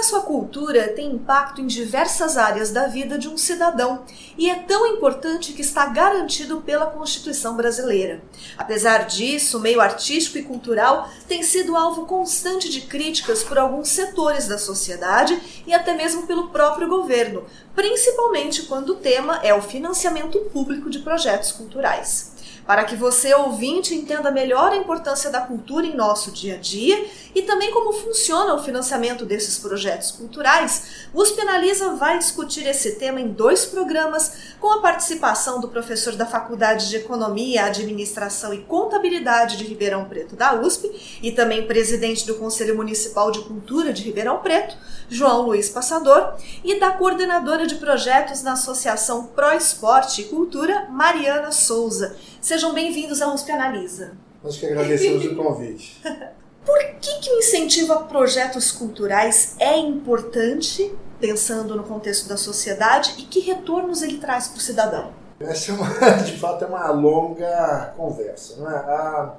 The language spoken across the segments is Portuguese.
Acesso à cultura tem impacto em diversas áreas da vida de um cidadão e é tão importante que está garantido pela Constituição brasileira. Apesar disso, o meio artístico e cultural tem sido alvo constante de críticas por alguns setores da sociedade e até mesmo pelo próprio governo, principalmente quando o tema é o financiamento público de projetos culturais para que você, ouvinte, entenda melhor a importância da cultura em nosso dia a dia e também como funciona o financiamento desses projetos culturais, o USP Analisa vai discutir esse tema em dois programas, com a participação do professor da Faculdade de Economia, Administração e Contabilidade de Ribeirão Preto da USP e também presidente do Conselho Municipal de Cultura de Ribeirão Preto, João Luiz Passador, e da coordenadora de projetos na Associação Pro Esporte e Cultura, Mariana Souza. Sejam bem-vindos ao USP Analisa. Nós que agradecemos o convite. Por que, que o incentivo a projetos culturais é importante, pensando no contexto da sociedade, e que retornos ele traz para o cidadão? Essa é uma, de fato é uma longa conversa. Né? A,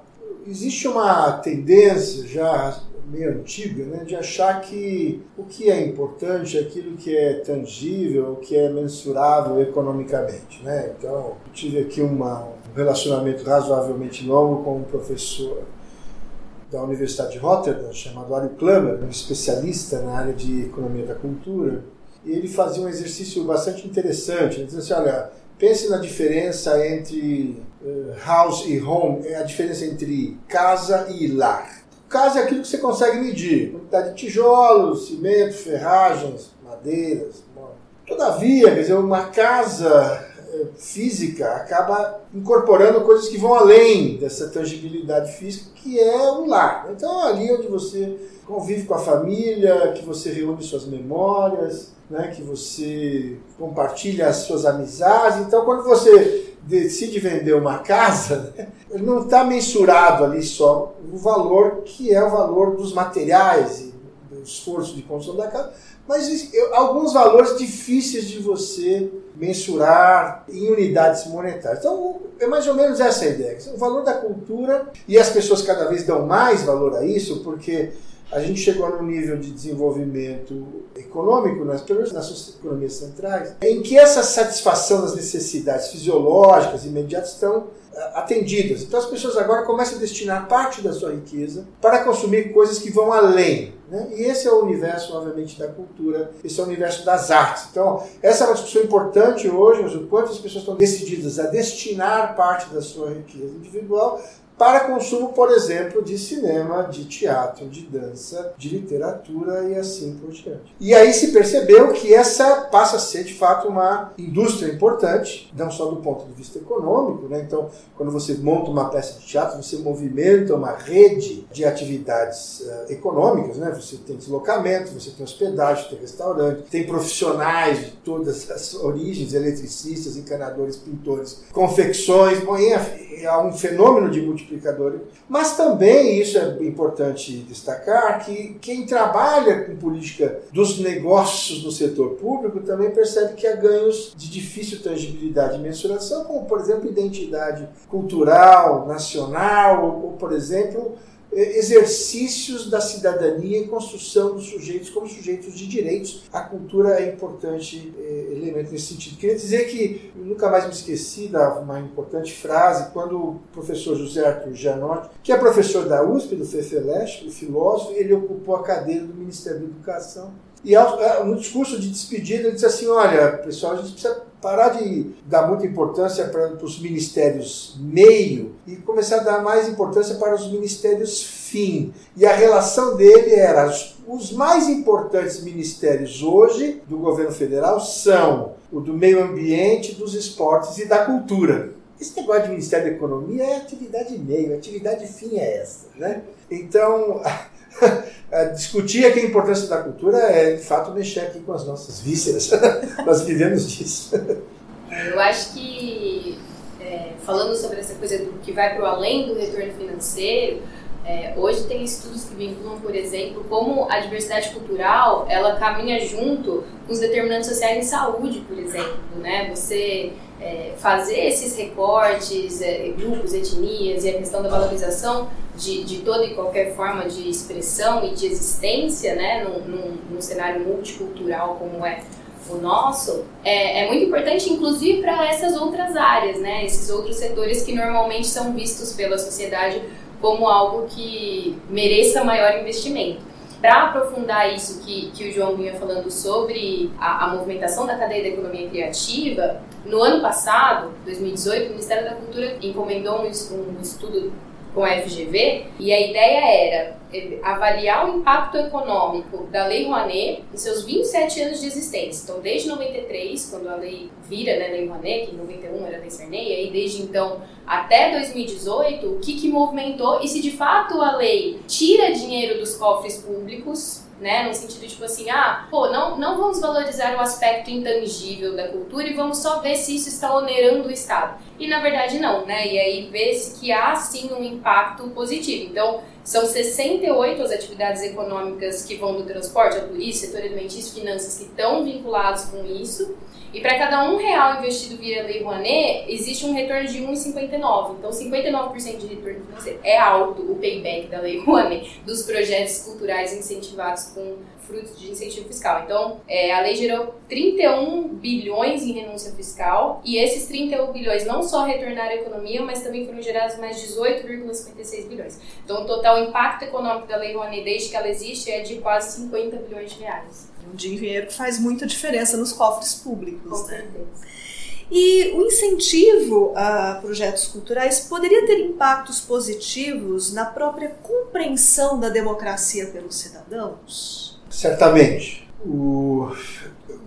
existe uma tendência já meio antiga né, de achar que o que é importante é aquilo que é tangível, o que é mensurável economicamente. Né? Então, eu tive aqui uma, um relacionamento razoavelmente longo com um professor da Universidade de Rotterdam, chamado Ario Klammer, um especialista na área de economia da cultura, e ele fazia um exercício bastante interessante. Ele dizia assim, olha, pense na diferença entre uh, house e home, é a diferença entre casa e lar. Casa é aquilo que você consegue medir, quantidade de tijolos, cimento, ferragens, madeiras. Todavia, quer dizer, uma casa física acaba incorporando coisas que vão além dessa tangibilidade física, que é o lar. Então, ali onde você convive com a família, que você reúne suas memórias, né, que você compartilha as suas amizades. Então, quando você decide vender uma casa, né, não está mensurado ali só o valor que é o valor dos materiais e do esforço de construção da casa, mas alguns valores difíceis de você mensurar em unidades monetárias. Então, é mais ou menos essa a ideia. O valor da cultura, e as pessoas cada vez dão mais valor a isso, porque a gente chegou num nível de desenvolvimento econômico, nas, nas economias centrais, em que essa satisfação das necessidades fisiológicas imediatas estão eh, atendidas. Então as pessoas agora começam a destinar parte da sua riqueza para consumir coisas que vão além. Né? E esse é o universo, obviamente, da cultura, esse é o universo das artes. Então, essa é uma discussão importante hoje, o quanto as pessoas estão decididas a destinar parte da sua riqueza individual para consumo, por exemplo, de cinema, de teatro, de dança, de literatura e assim por diante. E aí se percebeu que essa passa a ser de fato uma indústria importante, não só do ponto de vista econômico, né? Então, quando você monta uma peça de teatro, você movimenta uma rede de atividades uh, econômicas, né? Você tem deslocamento, você tem hospedagem, tem restaurante, tem profissionais de todas as origens, eletricistas, encanadores, pintores, confecções, bom, é um fenômeno de multiplicação multiplicador. Mas também, isso é importante destacar, que quem trabalha com política dos negócios no setor público também percebe que há ganhos de difícil tangibilidade e mensuração, como, por exemplo, identidade cultural, nacional, ou, por exemplo, exercícios da cidadania e construção dos sujeitos como sujeitos de direitos. A cultura é importante é, elemento nesse sentido. Queria dizer que nunca mais me esqueci da uma importante frase quando o professor José Arthur Gianotti, que é professor da USP, do FEFELESH, o filósofo, ele ocupou a cadeira do Ministério da Educação. E no discurso de despedida ele disse assim, olha, pessoal, a gente precisa parar de dar muita importância para os ministérios meio e começar a dar mais importância para os ministérios fim. E a relação dele era os mais importantes ministérios hoje do governo federal são o do meio ambiente, dos esportes e da cultura. Esse negócio de Ministério da Economia é atividade meio, atividade fim é essa. Né? Então, discutir aqui a importância da cultura é, de fato, mexer aqui com as nossas vísceras. Nós vivemos disso. Eu acho que é, falando sobre essa coisa do que vai para o além do retorno financeiro, é, hoje tem estudos que vinculam, por exemplo, como a diversidade cultural ela caminha junto com os determinantes sociais em saúde, por exemplo, né? Você é, fazer esses recortes, é, grupos, etnias e a questão da valorização de, de toda e qualquer forma de expressão e de existência, né, num, num, num cenário multicultural como é o nosso, é, é muito importante, inclusive, para essas outras áreas, né, esses outros setores que normalmente são vistos pela sociedade como algo que mereça maior investimento. Para aprofundar isso que, que o João vinha falando sobre a, a, movimentação da cadeia da economia criativa, no ano passado, 2018, o Ministério da Cultura encomendou um, um estudo com a FGV, e a ideia era eh, avaliar o impacto econômico da Lei Rouanet em seus 27 anos de existência. Então, desde 93, quando a lei vira né, Lei Rouanet, que em 91 era a Lei Sarney, e aí desde então até 2018, o que, que movimentou e se de fato a lei tira dinheiro dos cofres públicos né? No sentido tipo assim, ah, pô, não, não vamos valorizar o aspecto intangível da cultura e vamos só ver se isso está onerando o Estado. E na verdade não, né? E aí vê-se que há sim um impacto positivo. Então, são 68 as atividades econômicas que vão do transporte ao turismo, setor alimentício, finanças que estão vinculados com isso. E para cada um real investido via Lei Rouanet, existe um retorno de 1,59. Então, 59% de retorno financeiro é alto o payback da Lei Rouanet dos projetos culturais incentivados com frutos de incentivo fiscal. Então, é, a lei gerou 31 bilhões em renúncia fiscal e esses 31 bilhões não só retornaram à economia, mas também foram gerados mais 18,56 bilhões. Então, o total impacto econômico da Lei Rouanet desde que ela existe é de quase 50 bilhões de reais um dinheiro que faz muita diferença nos cofres públicos. Com né? E o incentivo a projetos culturais poderia ter impactos positivos na própria compreensão da democracia pelos cidadãos? Certamente. O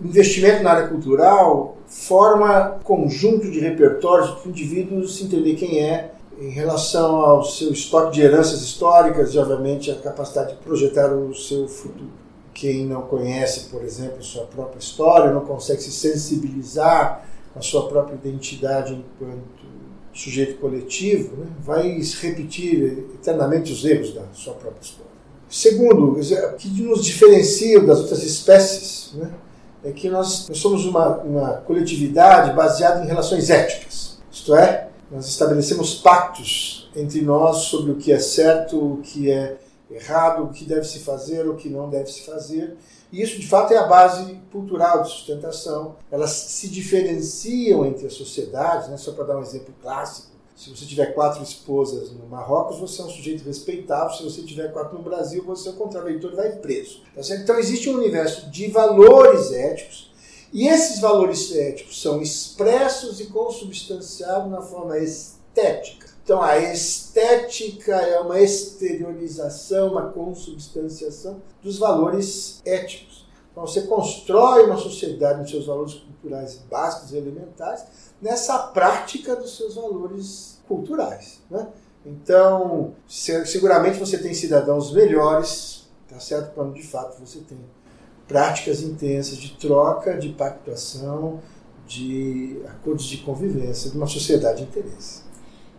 investimento na área cultural forma conjunto de repertórios para o indivíduo se entender quem é em relação ao seu estoque de heranças históricas e, obviamente, a capacidade de projetar o seu futuro quem não conhece, por exemplo, sua própria história, não consegue se sensibilizar com a sua própria identidade enquanto sujeito coletivo, né, vai repetir eternamente os erros da sua própria história. Segundo, o que nos diferencia das outras espécies né, é que nós, nós somos uma, uma coletividade baseada em relações éticas. Isto é, nós estabelecemos pactos entre nós sobre o que é certo, o que é errado, o que deve se fazer, o que não deve se fazer. E isso, de fato, é a base cultural de sustentação. Elas se diferenciam entre as sociedades, né? só para dar um exemplo clássico. Se você tiver quatro esposas no Marrocos, você é um sujeito respeitável. Se você tiver quatro no Brasil, você é um contraventor e vai preso. Tá então, existe um universo de valores éticos. E esses valores éticos são expressos e consubstanciados na forma estética então, a estética é uma exteriorização, uma consubstanciação dos valores éticos. Então, você constrói uma sociedade nos seus valores culturais básicos e elementares nessa prática dos seus valores culturais. Né? Então, seguramente você tem cidadãos melhores, tá certo? Quando de fato você tem práticas intensas de troca, de pactuação, de acordos de convivência, de uma sociedade de interesse.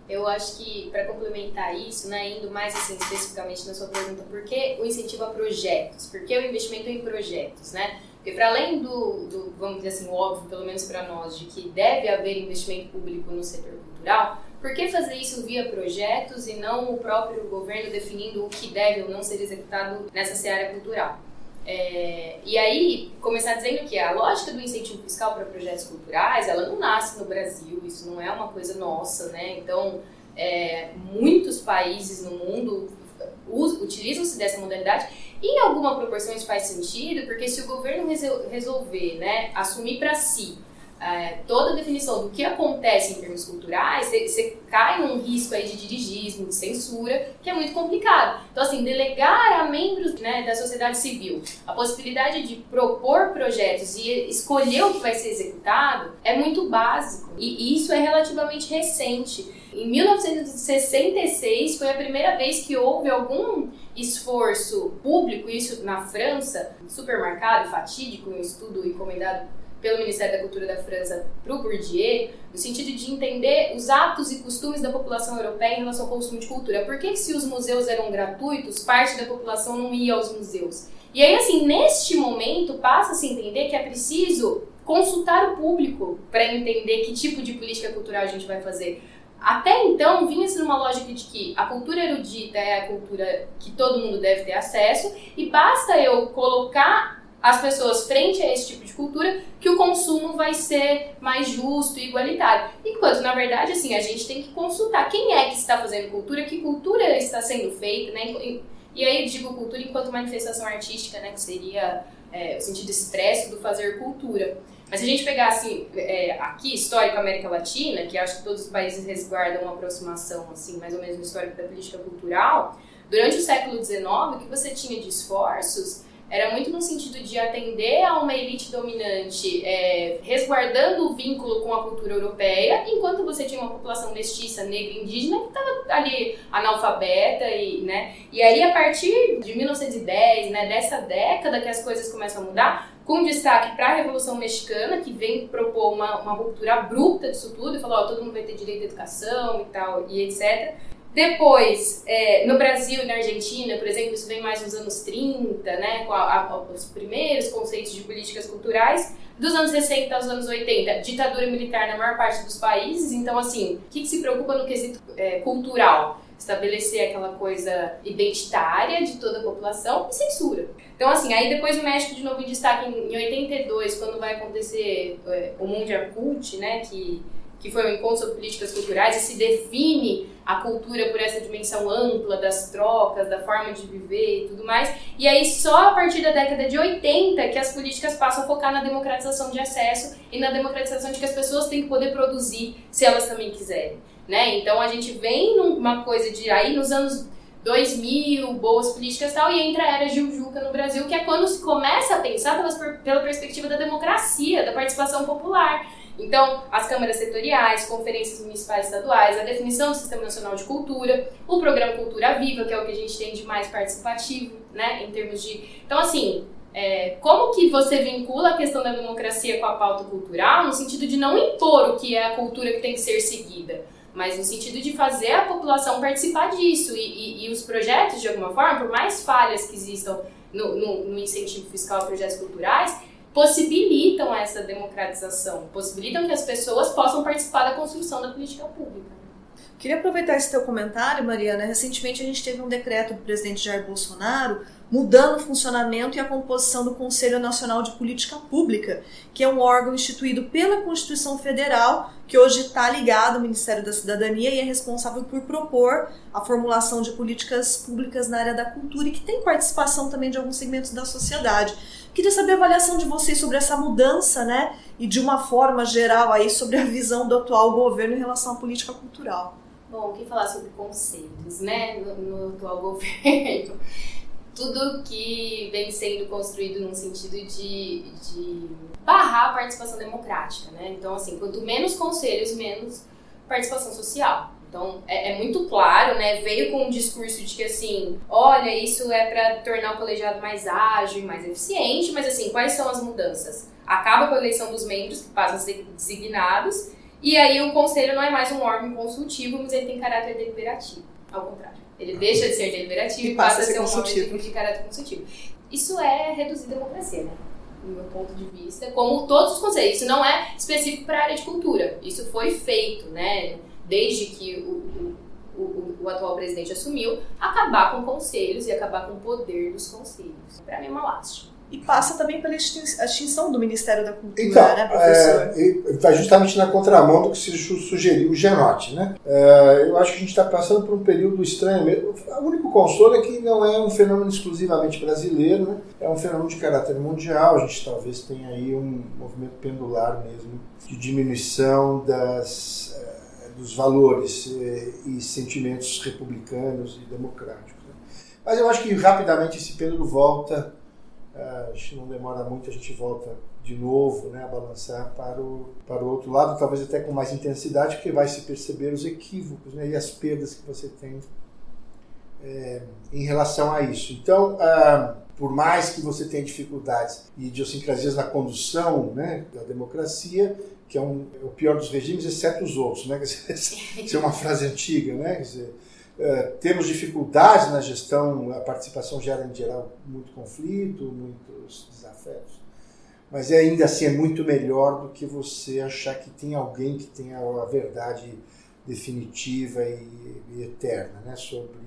Eu acho que, para complementar isso, né, indo mais assim, especificamente na sua pergunta, por que o incentivo a projetos? Por que o investimento em projetos? Né? Porque, para além do, do, vamos dizer assim, óbvio, pelo menos para nós, de que deve haver investimento público no setor cultural, por que fazer isso via projetos e não o próprio governo definindo o que deve ou não ser executado nessa seara cultural? É, e aí, começar dizendo que a lógica do incentivo fiscal para projetos culturais, ela não nasce no Brasil, isso não é uma coisa nossa, né? Então, é, muitos países no mundo utilizam-se dessa modalidade. Em alguma proporção isso faz sentido, porque se o governo resolver né, assumir para si é, toda a definição do que acontece em termos culturais, você cai num risco aí de dirigismo, de censura, que é muito complicado. Então, assim, delegar a membros né, da sociedade civil a possibilidade de propor projetos e escolher o que vai ser executado é muito básico. E isso é relativamente recente. Em 1966 foi a primeira vez que houve algum esforço público, isso na França, supermercado, fatídico, um estudo encomendado pelo Ministério da Cultura da França para o Bourdieu, no sentido de entender os atos e costumes da população europeia em relação ao consumo de cultura. Por que, que se os museus eram gratuitos, parte da população não ia aos museus? E aí, assim, neste momento, passa a se entender que é preciso consultar o público para entender que tipo de política cultural a gente vai fazer. Até então, vinha-se numa lógica de que a cultura erudita é a cultura que todo mundo deve ter acesso e basta eu colocar as pessoas frente a esse tipo de cultura que o consumo vai ser mais justo e igualitário. Enquanto, na verdade, assim, a gente tem que consultar quem é que está fazendo cultura, que cultura está sendo feita, né? E aí digo cultura enquanto manifestação artística, né? Que seria é, o sentido expresso do fazer cultura. Mas se a gente pegar assim, é, aqui, histórico América Latina, que acho que todos os países resguardam uma aproximação, assim, mais ou menos no histórico da política cultural, durante o século XIX, o que você tinha de esforços era muito no sentido de atender a uma elite dominante, é, resguardando o vínculo com a cultura europeia, enquanto você tinha uma população mestiça, negra indígena que estava ali analfabeta e, né? E aí a partir de 1910, né, dessa década que as coisas começam a mudar, com destaque para a Revolução Mexicana, que vem propor uma, uma ruptura abrupta disso tudo e falou, ó, todo mundo vai ter direito à educação e tal, e etc. Depois, é, no Brasil e na Argentina, por exemplo, isso vem mais nos anos 30, né, com a, a, os primeiros conceitos de políticas culturais. Dos anos 60 aos anos 80, ditadura militar na maior parte dos países. Então, assim, o que, que se preocupa no quesito é, cultural? Estabelecer aquela coisa identitária de toda a população e censura. Então, assim, aí depois o México de novo em destaque em, em 82, quando vai acontecer é, o Mundial Cult, né, que que foi um encontro sobre políticas culturais, e se define cultura por essa dimensão ampla das trocas, da forma de viver e tudo mais. E aí, só a partir da década de 80 que as políticas passam a focar na democratização de acesso e na democratização de que as pessoas têm que poder produzir se elas também quiserem. Né? Então, a gente vem numa coisa de aí nos anos 2000, boas políticas e tal, e entra a era Gil Juca no Brasil, que é quando se começa a pensar pela perspectiva da democracia, da participação popular. Então, as câmaras setoriais, conferências municipais e estaduais, a definição do Sistema Nacional de Cultura, o programa Cultura Viva, que é o que a gente tem de mais participativo, né, em termos de... Então, assim, é, como que você vincula a questão da democracia com a pauta cultural, no sentido de não impor o que é a cultura que tem que ser seguida, mas no sentido de fazer a população participar disso e, e, e os projetos, de alguma forma, por mais falhas que existam no, no, no incentivo fiscal a projetos culturais, possibilitam essa democratização, possibilitam que as pessoas possam participar da construção da política pública. Queria aproveitar esse teu comentário, Mariana. Recentemente a gente teve um decreto do presidente Jair Bolsonaro mudando o funcionamento e a composição do Conselho Nacional de Política Pública, que é um órgão instituído pela Constituição Federal, que hoje está ligado ao Ministério da Cidadania e é responsável por propor a formulação de políticas públicas na área da cultura e que tem participação também de alguns segmentos da sociedade. Queria saber a avaliação de vocês sobre essa mudança, né? E de uma forma geral aí sobre a visão do atual governo em relação à política cultural. Bom, o que falar sobre conselhos, né, no, no atual governo? Tudo que vem sendo construído num sentido de, de barrar a participação democrática, né? Então, assim, quanto menos conselhos, menos participação social. Então, é, é, muito claro, né? Veio com um discurso de que, assim, olha, isso é para tornar o colegiado mais ágil e mais eficiente, mas, assim, quais são as mudanças? Acaba com a eleição dos membros, que passam a ser designados, e aí o conselho não é mais um órgão consultivo, mas ele tem caráter deliberativo. Ao contrário. Ele deixa de ser deliberativo e passa, a ser, um órgão de caráter consultivo. Isso é reduzir a democracia, né? do meu ponto de vista, como todos os conselhos. Isso não é específico para a área de cultura. Isso foi feito, né? Desde que o, o, o, o, atual presidente assumiu, acabar com conselhos e acabar com o poder dos conselhos. Para mim é uma lástima. E passa também pela extinção do Ministério da Cultura, então, né, professor? Está é, justamente na contramão do que se sugeriu o Genote. Né? É, eu acho que a gente está passando por um período estranho mesmo. O único consolo é que não é um fenômeno exclusivamente brasileiro, né? é um fenômeno de caráter mundial. A gente talvez tenha aí um movimento pendular mesmo de diminuição das dos valores eh, e sentimentos republicanos e democráticos. Né? Mas eu acho que rapidamente esse pêndulo volta, eh, acho não demora muito, a gente volta de novo né, a balançar para o, para o outro lado, talvez até com mais intensidade, porque vai se perceber os equívocos né, e as perdas que você tem é, em relação a isso. Então, ah, por mais que você tenha dificuldades e idiosincrasias na condução né, da democracia, que é, um, é o pior dos regimes, exceto os outros. Né? Isso é uma frase antiga. Né? Dizer, uh, temos dificuldades na gestão, a participação gera, em geral, muito conflito, muitos desafetos. Mas é, ainda assim é muito melhor do que você achar que tem alguém que tenha a verdade definitiva e, e eterna né? sobre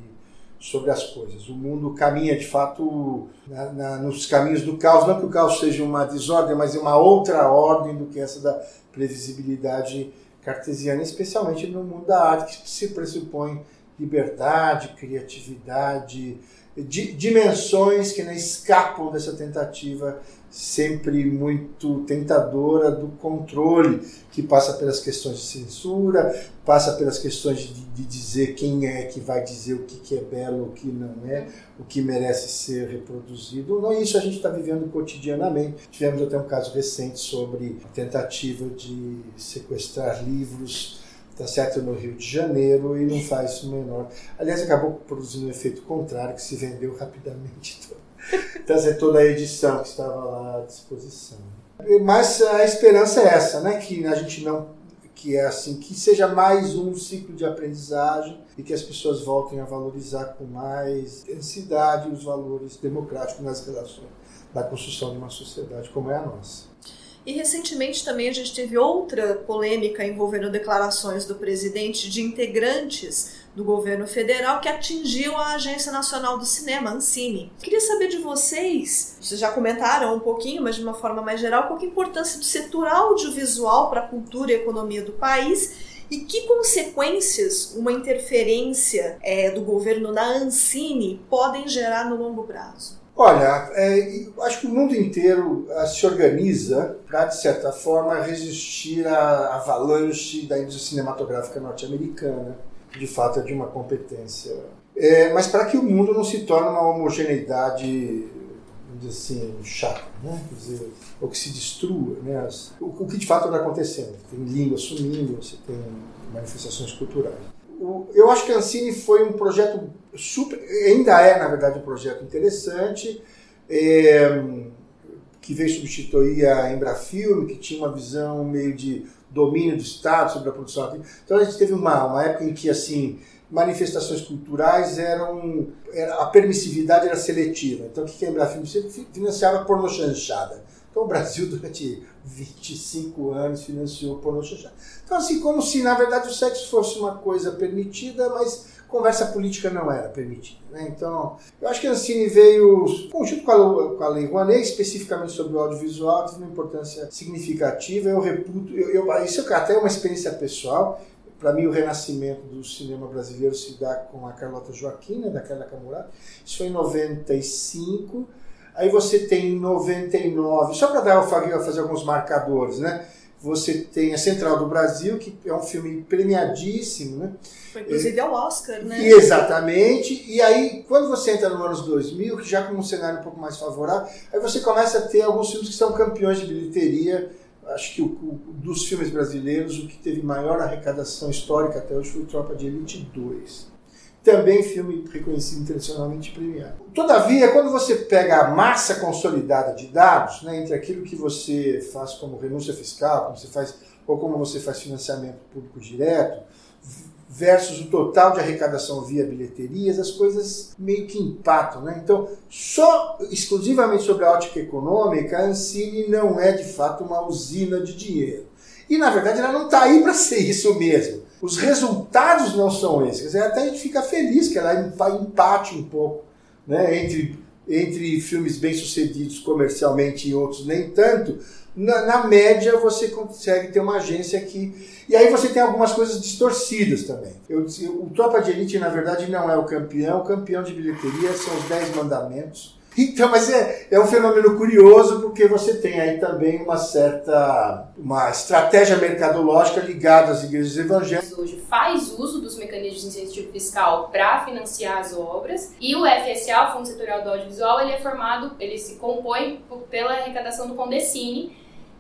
sobre as coisas. O mundo caminha de fato na, na, nos caminhos do caos, não que o caos seja uma desordem, mas é uma outra ordem do que essa da previsibilidade cartesiana, especialmente no mundo da arte, que se pressupõe liberdade, criatividade, di, dimensões que não escapam dessa tentativa sempre muito tentadora do controle, que passa pelas questões de censura, passa pelas questões de, de dizer quem é que vai dizer o que, que é belo, o que não é, o que merece ser reproduzido. Não, isso a gente está vivendo cotidianamente. Tivemos até um caso recente sobre a tentativa de sequestrar livros tá certo no Rio de Janeiro e não faz isso menor. Aliás, acabou produzindo um efeito contrário que se vendeu rapidamente trazer toda a edição que estava lá à disposição. Mas a esperança é essa, né? Que a gente não que é assim, que seja mais um ciclo de aprendizagem e que as pessoas voltem a valorizar com mais intensidade os valores democráticos nas relações da construção de uma sociedade como é a nossa. E recentemente também a gente teve outra polêmica envolvendo declarações do presidente de integrantes do governo federal que atingiu a Agência Nacional do Cinema, Ancine. Queria saber de vocês, vocês já comentaram um pouquinho, mas de uma forma mais geral, qual é a importância do setor audiovisual para a cultura e economia do país e que consequências uma interferência é, do governo na Ancine podem gerar no longo prazo? Olha, é, acho que o mundo inteiro uh, se organiza para, de certa forma, resistir à avalanche da indústria cinematográfica norte-americana. De fato, é de uma competência. É, mas para que o mundo não se torne uma homogeneidade, assim, chata, né? Quer dizer, ou que se destrua. Né? As, o, o que de fato está acontecendo. Tem língua sumindo, você tem manifestações culturais eu acho que a Ancine foi um projeto super, ainda é na verdade um projeto interessante, é, que veio substituir a Embrafilme, que tinha uma visão meio de domínio do Estado sobre a produção. Então a gente teve uma, uma época em que assim manifestações culturais eram era, a permissividade era seletiva. Então o que a Embrafilme financiava porno chanchada. Então o Brasil durante 25 anos financiou porno chanchada. Então, assim, como se na verdade o sexo fosse uma coisa permitida, mas conversa política não era permitida. Né? Então, eu acho que a Ancine veio, junto com a, Lei Rouanet, especificamente sobre o audiovisual, teve uma importância significativa. Eu reputo, eu, eu, isso até é uma experiência pessoal. Para mim, o renascimento do cinema brasileiro se dá com a Carlota Joaquim, né, da Carla Camurata. Isso foi em 95. Aí você tem 99, só para dar fazer alguns marcadores, né? Você tem a Central do Brasil, que é um filme premiadíssimo, né? Foi inclusive ao Oscar, né? Exatamente. E aí, quando você entra nos anos 2000, que já com um cenário um pouco mais favorável, aí você começa a ter alguns filmes que são campeões de bilheteria. Acho que o, o, dos filmes brasileiros, o que teve maior arrecadação histórica até hoje foi o Tropa de Elite 2 também filme reconhecido internacionalmente premiado. Todavia, quando você pega a massa consolidada de dados, né, entre aquilo que você faz como renúncia fiscal, como você faz, ou como você faz financiamento público direto, versus o total de arrecadação via bilheterias, as coisas meio que empatam. Né? Então, só exclusivamente sobre a ótica econômica, a Ancine não é de fato uma usina de dinheiro. E na verdade ela não está aí para ser isso mesmo. Os resultados não são esses. Quer dizer, até a gente fica feliz que ela empate um pouco né, entre, entre filmes bem-sucedidos comercialmente e outros nem tanto. Na, na, média, você consegue ter uma agência que. E aí você tem algumas coisas distorcidas também. Eu, o Tropa de Elite, na verdade, não é o campeão. O campeão de bilheteria são os Dez Mandamentos então, mas é, é um fenômeno curioso porque você tem aí também uma certa uma estratégia mercadológica ligada às igrejas evangélicas. Hoje faz uso dos mecanismos de incentivo fiscal para financiar as obras e o FSA, o Fundo Setorial do Audiovisual, ele é formado, ele se compõe pela arrecadação do Condecine,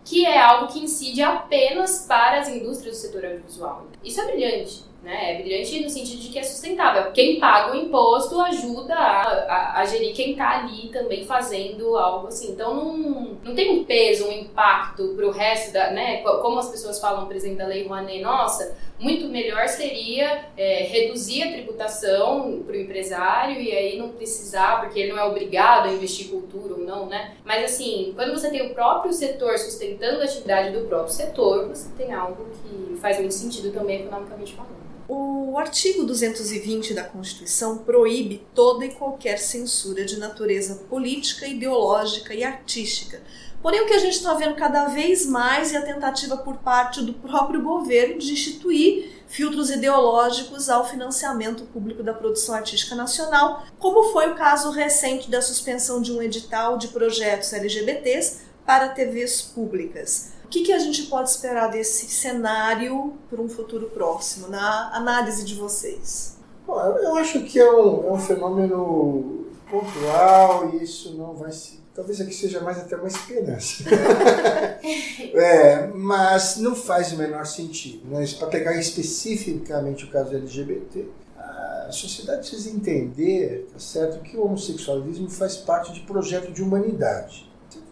que é algo que incide apenas para as indústrias do setor audiovisual. Isso é brilhante. Né? É brilhante no sentido de que é sustentável. Quem paga o imposto ajuda a, a, a gerir quem está ali também fazendo algo assim. Então não, não tem um peso, um impacto para o resto da. Né? Como as pessoas falam, por exemplo, da Lei Rouanet, nossa, muito melhor seria é, reduzir a tributação para o empresário e aí não precisar, porque ele não é obrigado a investir cultura ou não, né? Mas assim, quando você tem o próprio setor sustentando a atividade do próprio setor, você tem algo que faz muito sentido também economicamente falando. O artigo 220 da Constituição proíbe toda e qualquer censura de natureza política, ideológica e artística. Porém, o que a gente está vendo cada vez mais é a tentativa por parte do próprio governo de instituir filtros ideológicos ao financiamento público da produção artística nacional, como foi o caso recente da suspensão de um edital de projetos LGBTs para TVs públicas. O que, que a gente pode esperar desse cenário para um futuro próximo, na análise de vocês? Bom, eu acho que é um, é um fenômeno pontual e isso não vai se. Talvez aqui seja mais até uma esperança. é, mas não faz o menor sentido. Né? Para pegar especificamente o caso do LGBT, a sociedade precisa entender tá certo, que o homossexualismo faz parte de projeto de humanidade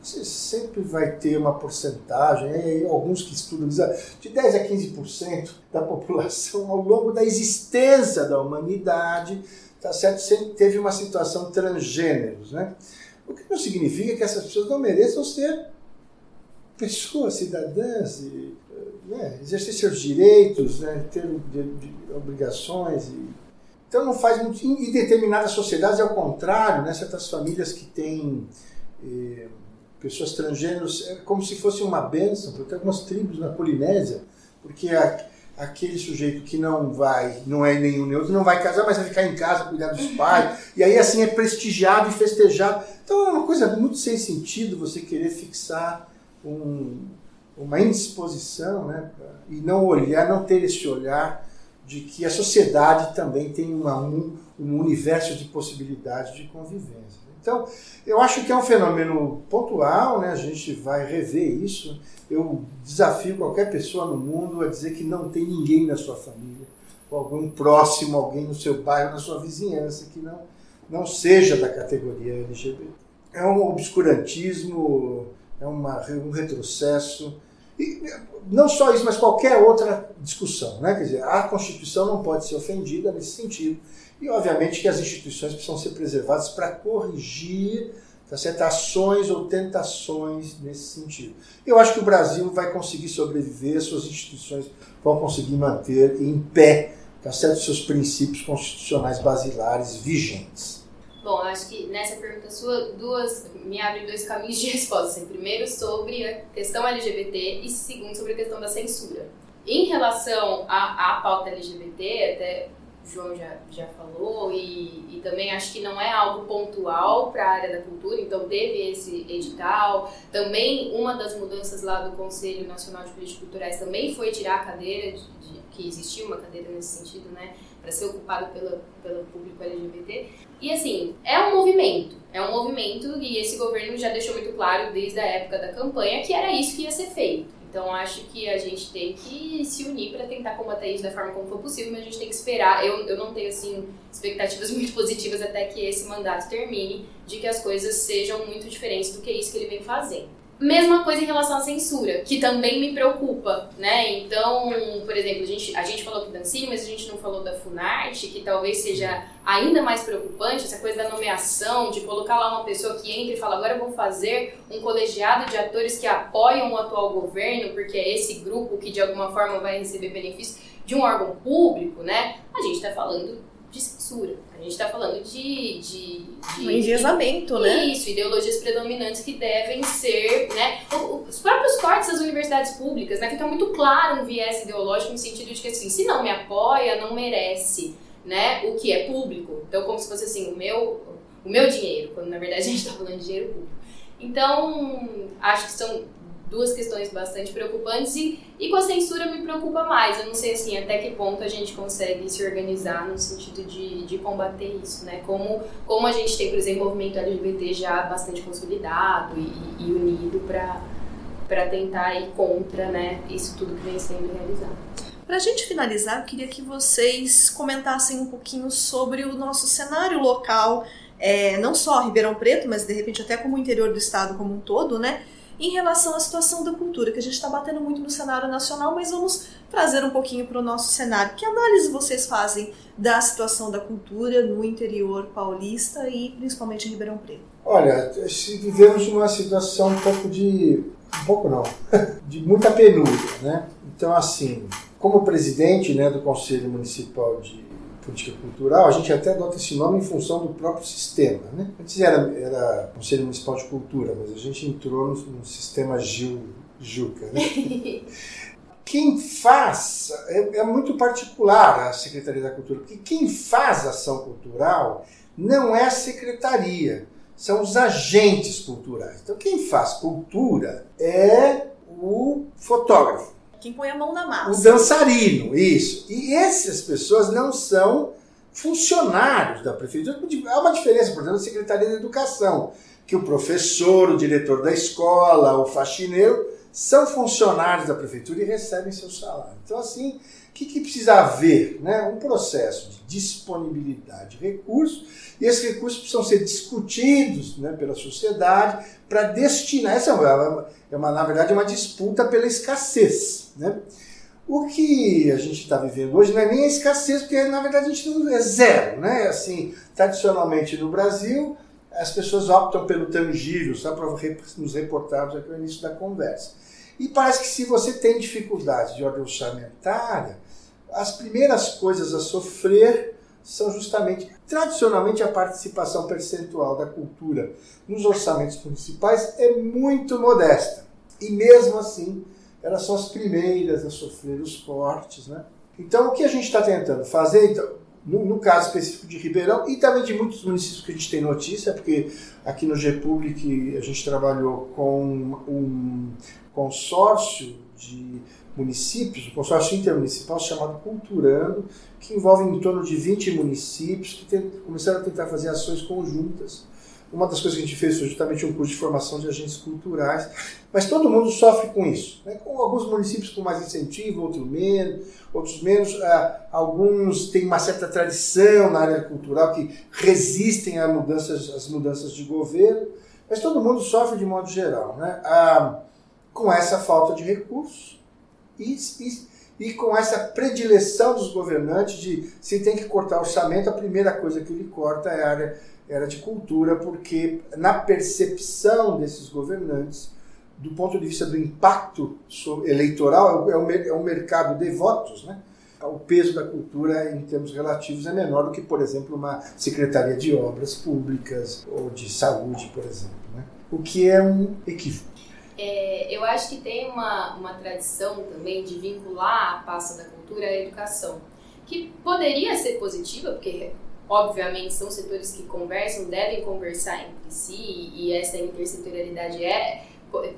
você sempre vai ter uma porcentagem, aí, alguns que estudam dizem, de 10 a 15% da população ao longo da existência da humanidade, tá certo? sempre teve uma situação transgêneros, né? O que não significa que essas pessoas não mereçam ser pessoas, cidadãs, e, né, exercer seus direitos, né, ter de, de obrigações. E... Então não faz muito. Em determinadas sociedades é o contrário, né, certas famílias que têm. Eh, pessoas transgêneros, é como se fosse uma benção, porque algumas tribos na Polinésia, porque a, aquele sujeito que não vai, não é nenhum nem outro, não vai casar, mas vai ficar em casa, cuidar dos pais, e aí assim é prestigiado e festejado. Então é uma coisa muito sem sentido você querer fixar um, uma indisposição, né, e não olhar, não ter esse olhar de que a sociedade também tem uma, um, um universo de possibilidades de convivência. Então, eu acho que é um fenômeno pontual, né? a gente vai rever isso. Eu desafio qualquer pessoa no mundo a dizer que não tem ninguém na sua família, ou algum próximo, alguém no seu bairro, na sua vizinhança, que não, não seja da categoria LGBT. É um obscurantismo, é uma, um retrocesso. E não só isso, mas qualquer outra discussão. Né? Quer dizer, a Constituição não pode ser ofendida nesse sentido. E, obviamente, que as instituições precisam ser preservadas para corrigir tá certo? ações ou tentações nesse sentido. Eu acho que o Brasil vai conseguir sobreviver, suas instituições vão conseguir manter em pé tá certo? seus princípios constitucionais basilares vigentes. Bom, acho que nessa pergunta sua, duas, me abrem dois caminhos de resposta. Assim, primeiro, sobre a questão LGBT e segundo, sobre a questão da censura. Em relação à, à pauta LGBT, até João já, já falou, e, e também acho que não é algo pontual para a área da cultura, então teve esse edital. Também uma das mudanças lá do Conselho Nacional de Políticas Culturais também foi tirar a cadeira, de, de, que existia uma cadeira nesse sentido, né, para ser ocupado pela, pelo público LGBT. E assim, é um movimento, é um movimento e esse governo já deixou muito claro desde a época da campanha que era isso que ia ser feito. Então acho que a gente tem que se unir para tentar combater isso da forma como for possível, mas a gente tem que esperar. Eu, eu não tenho assim expectativas muito positivas até que esse mandato termine, de que as coisas sejam muito diferentes do que isso que ele vem fazendo. Mesma coisa em relação à censura, que também me preocupa, né? Então, por exemplo, a gente, a gente falou aqui da Ancine, mas a gente não falou da Funarte, que talvez seja ainda mais preocupante, essa coisa da nomeação, de colocar lá uma pessoa que entra e fala, agora eu vou fazer um colegiado de atores que apoiam o atual governo, porque é esse grupo que de alguma forma vai receber benefícios de um órgão público, né? A gente está falando de censura. A gente está falando de, de, de um enviesamento, né? Isso, ideologias predominantes que devem ser, né? Os próprios cortes das universidades públicas, né? Fica muito claro um viés ideológico no sentido de que assim, se não me apoia, não merece, né? O que é público. Então, como se fosse assim, o meu, o meu dinheiro, quando na verdade a gente está falando de dinheiro público. Então, acho que são duas questões bastante preocupantes e, e com a censura me preocupa mais. Eu não sei assim até que ponto a gente consegue se organizar no sentido de, de combater isso, né? Como, como a gente tem, por exemplo, o movimento LGBT já bastante consolidado e, e unido para tentar ir contra, né, isso tudo que vem sendo realizado. Para a gente finalizar, eu queria que vocês comentassem um pouquinho sobre o nosso cenário local, é, não só Ribeirão Preto, mas de repente até como o interior do estado como um todo, né? Em relação à situação da cultura, que a gente está batendo muito no cenário nacional, mas vamos trazer um pouquinho para o nosso cenário. Que análise vocês fazem da situação da cultura no interior paulista e principalmente em Ribeirão Preto? Olha, vivemos uma situação um pouco de. um pouco não, de muita penúria, né? Então, assim, como presidente né, do Conselho Municipal de Política Cultural, a gente até adota esse nome em função do próprio sistema. Né? Antes era, era Conselho Municipal de Cultura, mas a gente entrou no, sistema Gil, Juca. Né? quem faz, é, é, muito particular a Secretaria da Cultura, porque quem faz ação cultural não é a secretaria, são os agentes culturais. Então, quem faz cultura é o fotógrafo quem põe a mão na massa. O dançarino, isso. E essas pessoas não são funcionários da prefeitura. Há uma diferença, por exemplo, da Secretaria da Educação, que o professor, o diretor da escola, o faxineiro são funcionários da prefeitura e recebem seu salário. Então, assim, que, que precisa haver? Né? Um processo de disponibilidade de recursos, e esses recursos precisam ser discutidos né, pela sociedade para destinar. Essa é uma, é uma, na verdade, uma disputa pela escassez. Né? O que a gente está vivendo hoje não é nem a escassez, porque na verdade a gente não é zero. Né? Assim, tradicionalmente no Brasil, as pessoas optam pelo tangível, só para nos reportarmos aqui no início da conversa. E parece que se você tem dificuldade de ordem orçamentária, as primeiras coisas a sofrer são justamente, tradicionalmente, a participação percentual da cultura nos orçamentos municipais é muito modesta. E mesmo assim, elas são as primeiras a sofrer os cortes. Né? Então, o que a gente está tentando fazer, então, no, no, caso específico de Ribeirão e também de muitos municípios que a gente tem notícia, porque aqui no G-Public a gente trabalhou com um consórcio de municípios, um consórcio intermunicipal chamado Culturando, que envolve em torno de 20 municípios que tem, começaram a tentar fazer ações conjuntas. Uma das coisas que a gente fez foi justamente um curso de formação de agentes culturais, mas todo mundo sofre com isso. Né? Com alguns municípios com mais incentivo, outros menos, outros menos. Ah, alguns têm uma certa tradição na área cultural que resistem às mudanças, às mudanças de governo, mas todo mundo sofre de modo geral. Né? Ah, com essa falta de recursos e, e, e, com essa predileção dos governantes de se tem que cortar orçamento, a primeira coisa que ele corta é a área, área de cultura, porque na percepção desses governantes, do ponto de vista do impacto eleitoral, é o, é o mercado de votos, né? o peso da cultura em termos relativos é menor do que, por exemplo, uma secretaria de obras públicas ou de saúde, por exemplo. Né? O que é um equívoco. É, eu acho que tem uma, uma tradição também de vincular a pasta da cultura à educação, que poderia ser positiva, porque obviamente são setores que conversam, devem conversar entre si, e essa intersetorialidade é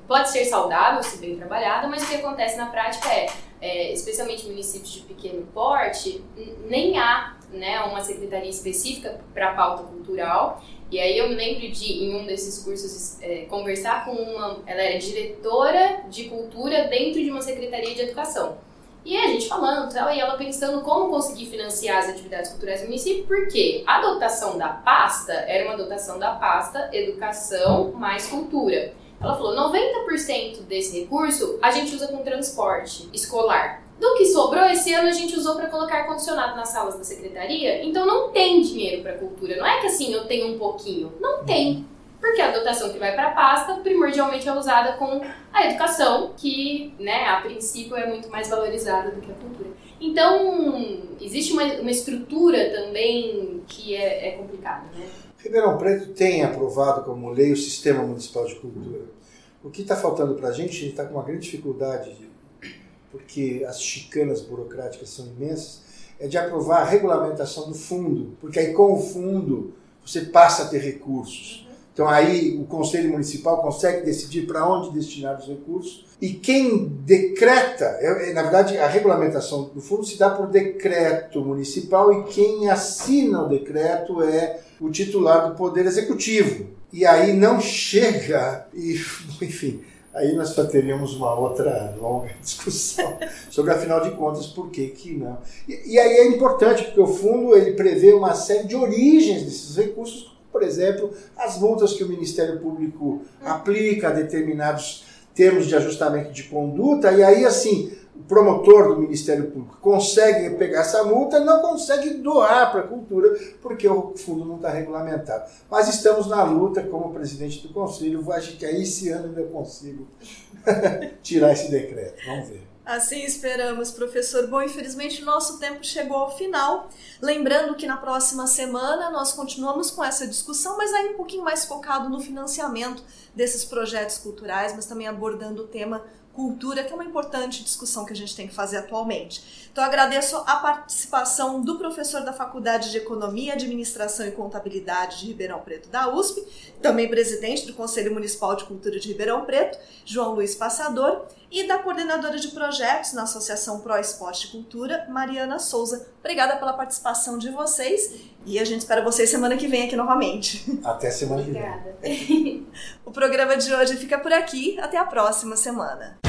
pode ser saudável se bem trabalhada, mas o que acontece na prática é, é especialmente municípios de pequeno porte, nem há né, uma secretaria específica para a pauta cultural e aí eu me lembro de, em um desses cursos, é, conversar com uma. Ela era diretora de cultura dentro de uma secretaria de educação. E a gente falando tal, e ela pensando como conseguir financiar as atividades culturais do município, porque a dotação da pasta era uma dotação da pasta educação mais cultura. Ela falou: 90% desse recurso a gente usa com transporte escolar. Do que sobrou, esse ano a gente usou para colocar ar-condicionado nas salas da secretaria. Então não tem dinheiro para cultura. Não é que assim eu tenho um pouquinho. Não tem. Porque a dotação que vai para a pasta primordialmente é usada com a educação, que, né, a princípio é muito mais valorizada do que a cultura. Então, existe uma, uma estrutura também que é, é complicada, né? Ribeirão Preto tem aprovado como lei o Sistema Municipal de Cultura. O que está faltando para a gente, a gente está com uma grande dificuldade de porque as chicanas burocráticas são imensas, é de aprovar a regulamentação do fundo, porque aí com o fundo você passa a ter recursos. Então aí o Conselho Municipal consegue decidir para onde destinar os recursos e quem decreta, é, é, na verdade a regulamentação do fundo se dá por decreto municipal e quem assina o decreto é o titular do Poder Executivo. E aí não chega, e, enfim, aí nós só teríamos uma outra longa discussão sobre, afinal de contas, por que que não. E, e, aí é importante, porque o fundo ele prevê uma série de origens desses recursos, por exemplo, as multas que o Ministério Público aplica a determinados termos de ajustamento de conduta, e aí assim, o promotor do Ministério Público consegue pegar essa multa, não consegue doar para a cultura, porque o fundo não está regulamentado. Mas estamos na luta como presidente do Conselho, acho que aí esse ano eu consigo tirar esse decreto. Vamos ver. Assim esperamos, professor. Bom, infelizmente nosso tempo chegou ao final. Lembrando que na próxima semana nós continuamos com essa discussão, mas aí um pouquinho mais focado no financiamento desses projetos culturais, mas também abordando o tema cultura, que é uma importante discussão que a gente tem que fazer atualmente. Então, agradeço a participação do professor da Faculdade de Economia, Administração e Contabilidade de Ribeirão Preto da USP, também presidente do Conselho Municipal de Cultura de Ribeirão Preto, João Luiz Passador, e da coordenadora de projetos na Associação Pro Esporte e Cultura, Mariana Souza. Obrigada pela participação de vocês e a gente espera vocês semana que vem aqui novamente. Até semana que vem. Obrigada. o programa de hoje fica por aqui. Até a próxima semana.